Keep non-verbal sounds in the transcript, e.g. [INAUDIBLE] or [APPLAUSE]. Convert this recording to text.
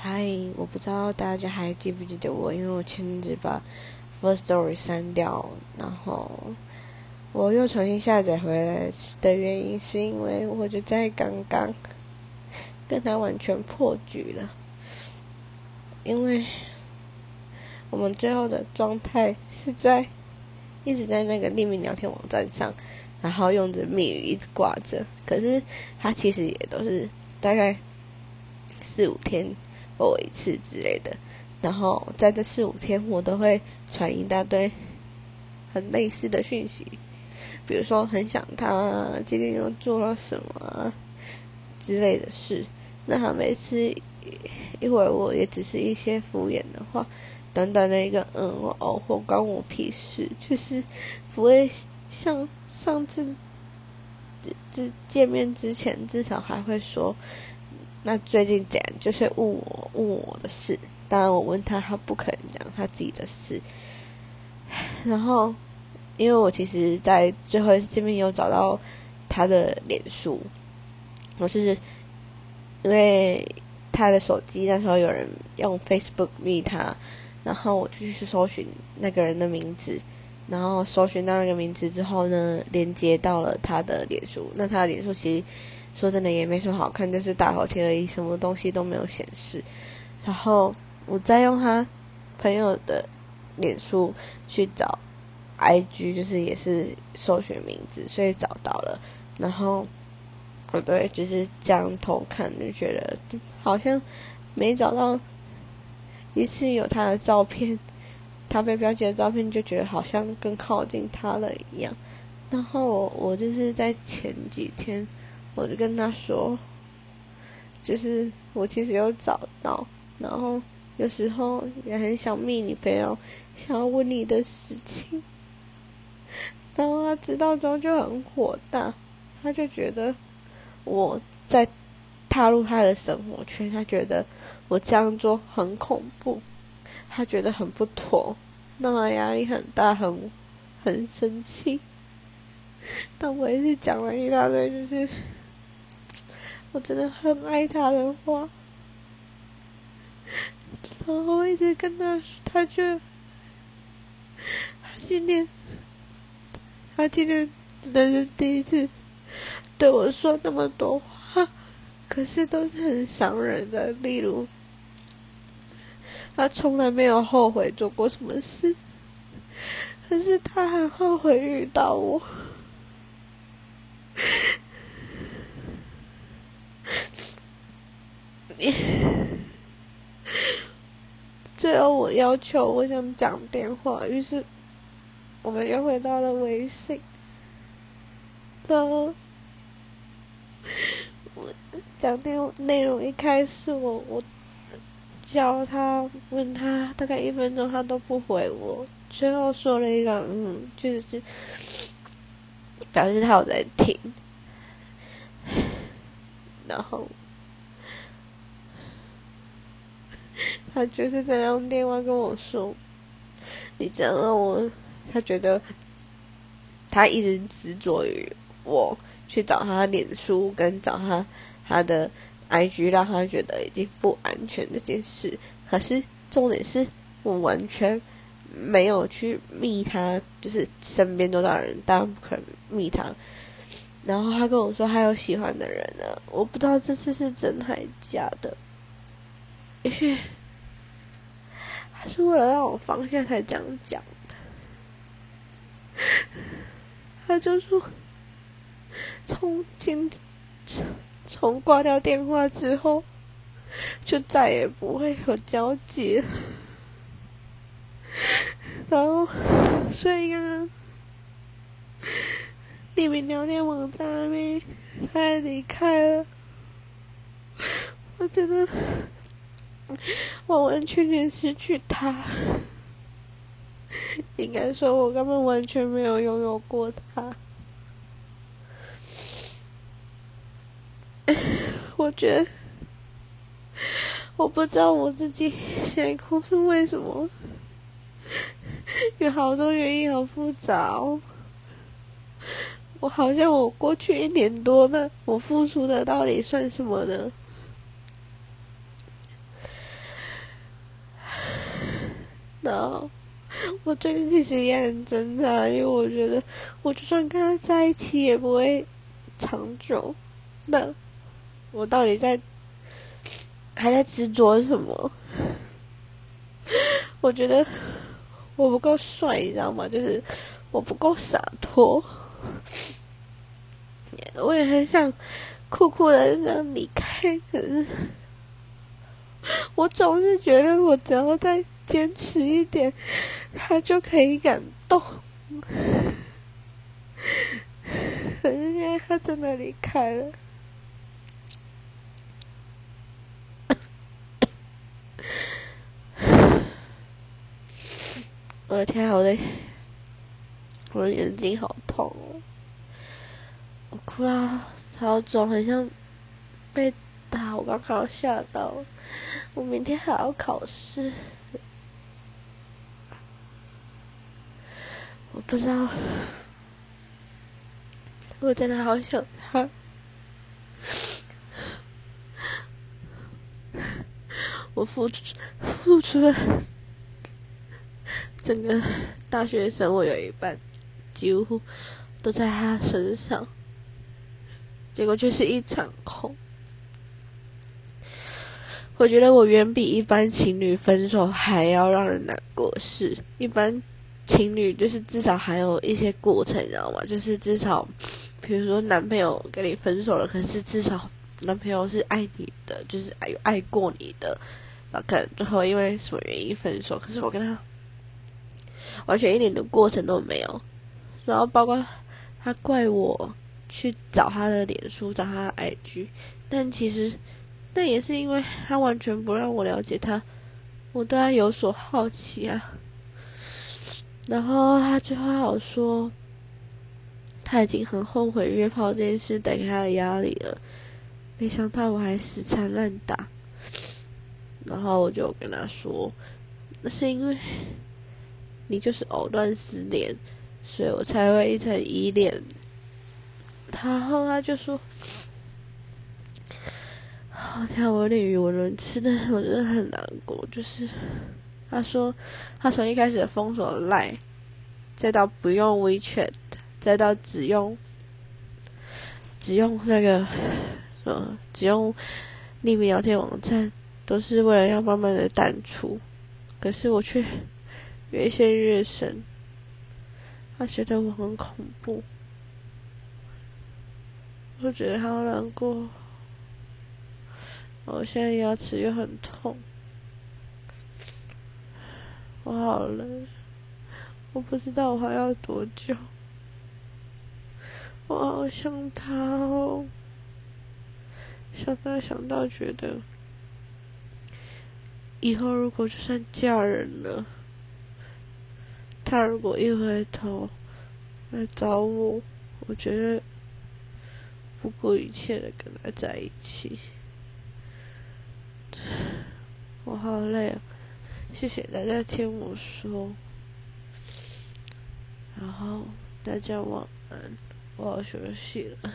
嗨，我不知道大家还记不记得我，因为我前阵子把 First Story 删掉，然后我又重新下载回来的原因，是因为我就在刚刚跟他完全破局了，因为我们最后的状态是在一直在那个匿名聊天网站上，然后用着密语一直挂着，可是他其实也都是大概四五天。我一次之类的，然后在这四五天，我都会传一大堆很类似的讯息，比如说很想他，今天又做了什么之类的事。那他每次一回我也只是一些敷衍的话，短短的一个嗯哦或关我屁事，就是不会像上次之见面之前，至少还会说。那最近怎样？就是问我问我的事，当然我问他，他不可能讲他自己的事。然后，因为我其实，在最后一次见面有找到他的脸书，我是因为他的手机那时候有人用 Facebook 密他，然后我就去搜寻那个人的名字，然后搜寻到那个名字之后呢，连接到了他的脸书。那他的脸书其实。说真的也没什么好看，就是大头贴而已，什么东西都没有显示。然后我再用他朋友的脸书去找 IG，就是也是搜寻名字，所以找到了。然后我对就是这样偷看，就觉得好像没找到一次有他的照片，他被标记的照片，就觉得好像更靠近他了一样。然后我就是在前几天。我就跟他说，就是我其实有找到，然后有时候也很想密你朋友，想要问你的事情。然后他知道之后就很火大，他就觉得我在踏入他的生活圈，他觉得我这样做很恐怖，他觉得很不妥，让他压力很大，很很生气。[LAUGHS] 但我也是讲了一大堆，就是。我真的很爱他的话，然后一直跟他，他就他今天，他今天人生第一次对我说那么多话，可是都是很伤人的。例如，他从来没有后悔做过什么事，可是他很后悔遇到我。[LAUGHS] 最后，我要求我想讲电话，于是我们又回到了微信。然后我讲电话内容一开始，我我叫他问他大概一分钟，他都不回我。最后说了一个嗯，就是表示他有在听，然后。他就是在用电话跟我说：“你这样让我，他觉得他一直执着于我去找他脸书跟找他他的 IG，让他觉得已经不安全这件事。可是重点是我完全没有去密他，就是身边多大人，当然不可能密他。然后他跟我说他有喜欢的人了，我不知道这次是真还是假的，也许。”是为了让我放下才这样讲的。[LAUGHS] 他就说，从今从挂掉电话之后，就再也不会有交集了。[LAUGHS] 然后，所以刚刚匿名聊天网站那边他离开了，我真的。[LAUGHS] 完完全全失去他，[LAUGHS] 应该说，我根本完全没有拥有过他。[LAUGHS] 我觉得，我不知道我自己现在哭是为什么，有好多原因，好复杂哦。我好像我过去一年多那，我付出的到底算什么呢？然后我最近其实也很挣扎，因为我觉得我就算跟他在一起也不会长久。那我到底在还在执着什么？[LAUGHS] 我觉得我不够帅，你知道吗？就是我不够洒脱。我也很想酷酷的这样离开，可是我总是觉得我只要在坚持一点，他就可以感动。可是现在他真的离开了，[COUGHS] 我的天，我的我的眼睛好痛哦！我哭到，超肿，很像被打。我刚刚吓到，我明天还要考试，我不知道，我真的好想他。我付出付出了整个大学生活有一半，几乎都在他身上。结果就是一场空。我觉得我远比一般情侣分手还要让人难过。是一般情侣就是至少还有一些过程，你知道吗？就是至少，比如说男朋友跟你分手了，可是至少男朋友是爱你的，就是爱爱过你的。然后可能最后因为什么原因分手，可是我跟他完全一点的过程都没有。然后包括他怪我。去找他的脸书，找他的 IG，但其实那也是因为他完全不让我了解他，我对他有所好奇啊。然后他最后还有说，他已经很后悔约炮这件事带给他的压力了，没想到我还死缠烂打。然后我就跟他说，那是因为你就是藕断丝连，所以我才会一直依恋。然后他就说：“ [LAUGHS] 好天，我有点语无伦次，但是我真的很难过。就是他说，他从一开始封锁赖，再到不用 WeChat，再到只用只用那个什么，只用匿名聊天网站，都是为了要慢慢的淡出。可是我却越陷越深，他觉得我很恐怖。”我觉得好难过，我现在牙齿又很痛，我好累，我不知道我还要多久，我好想他哦，想到想到觉得，以后如果就算嫁人了，他如果一回头来找我，我觉得。不顾一切的跟他在一起，我好累啊！谢谢大家听我说，然后大家晚安，我要休息了。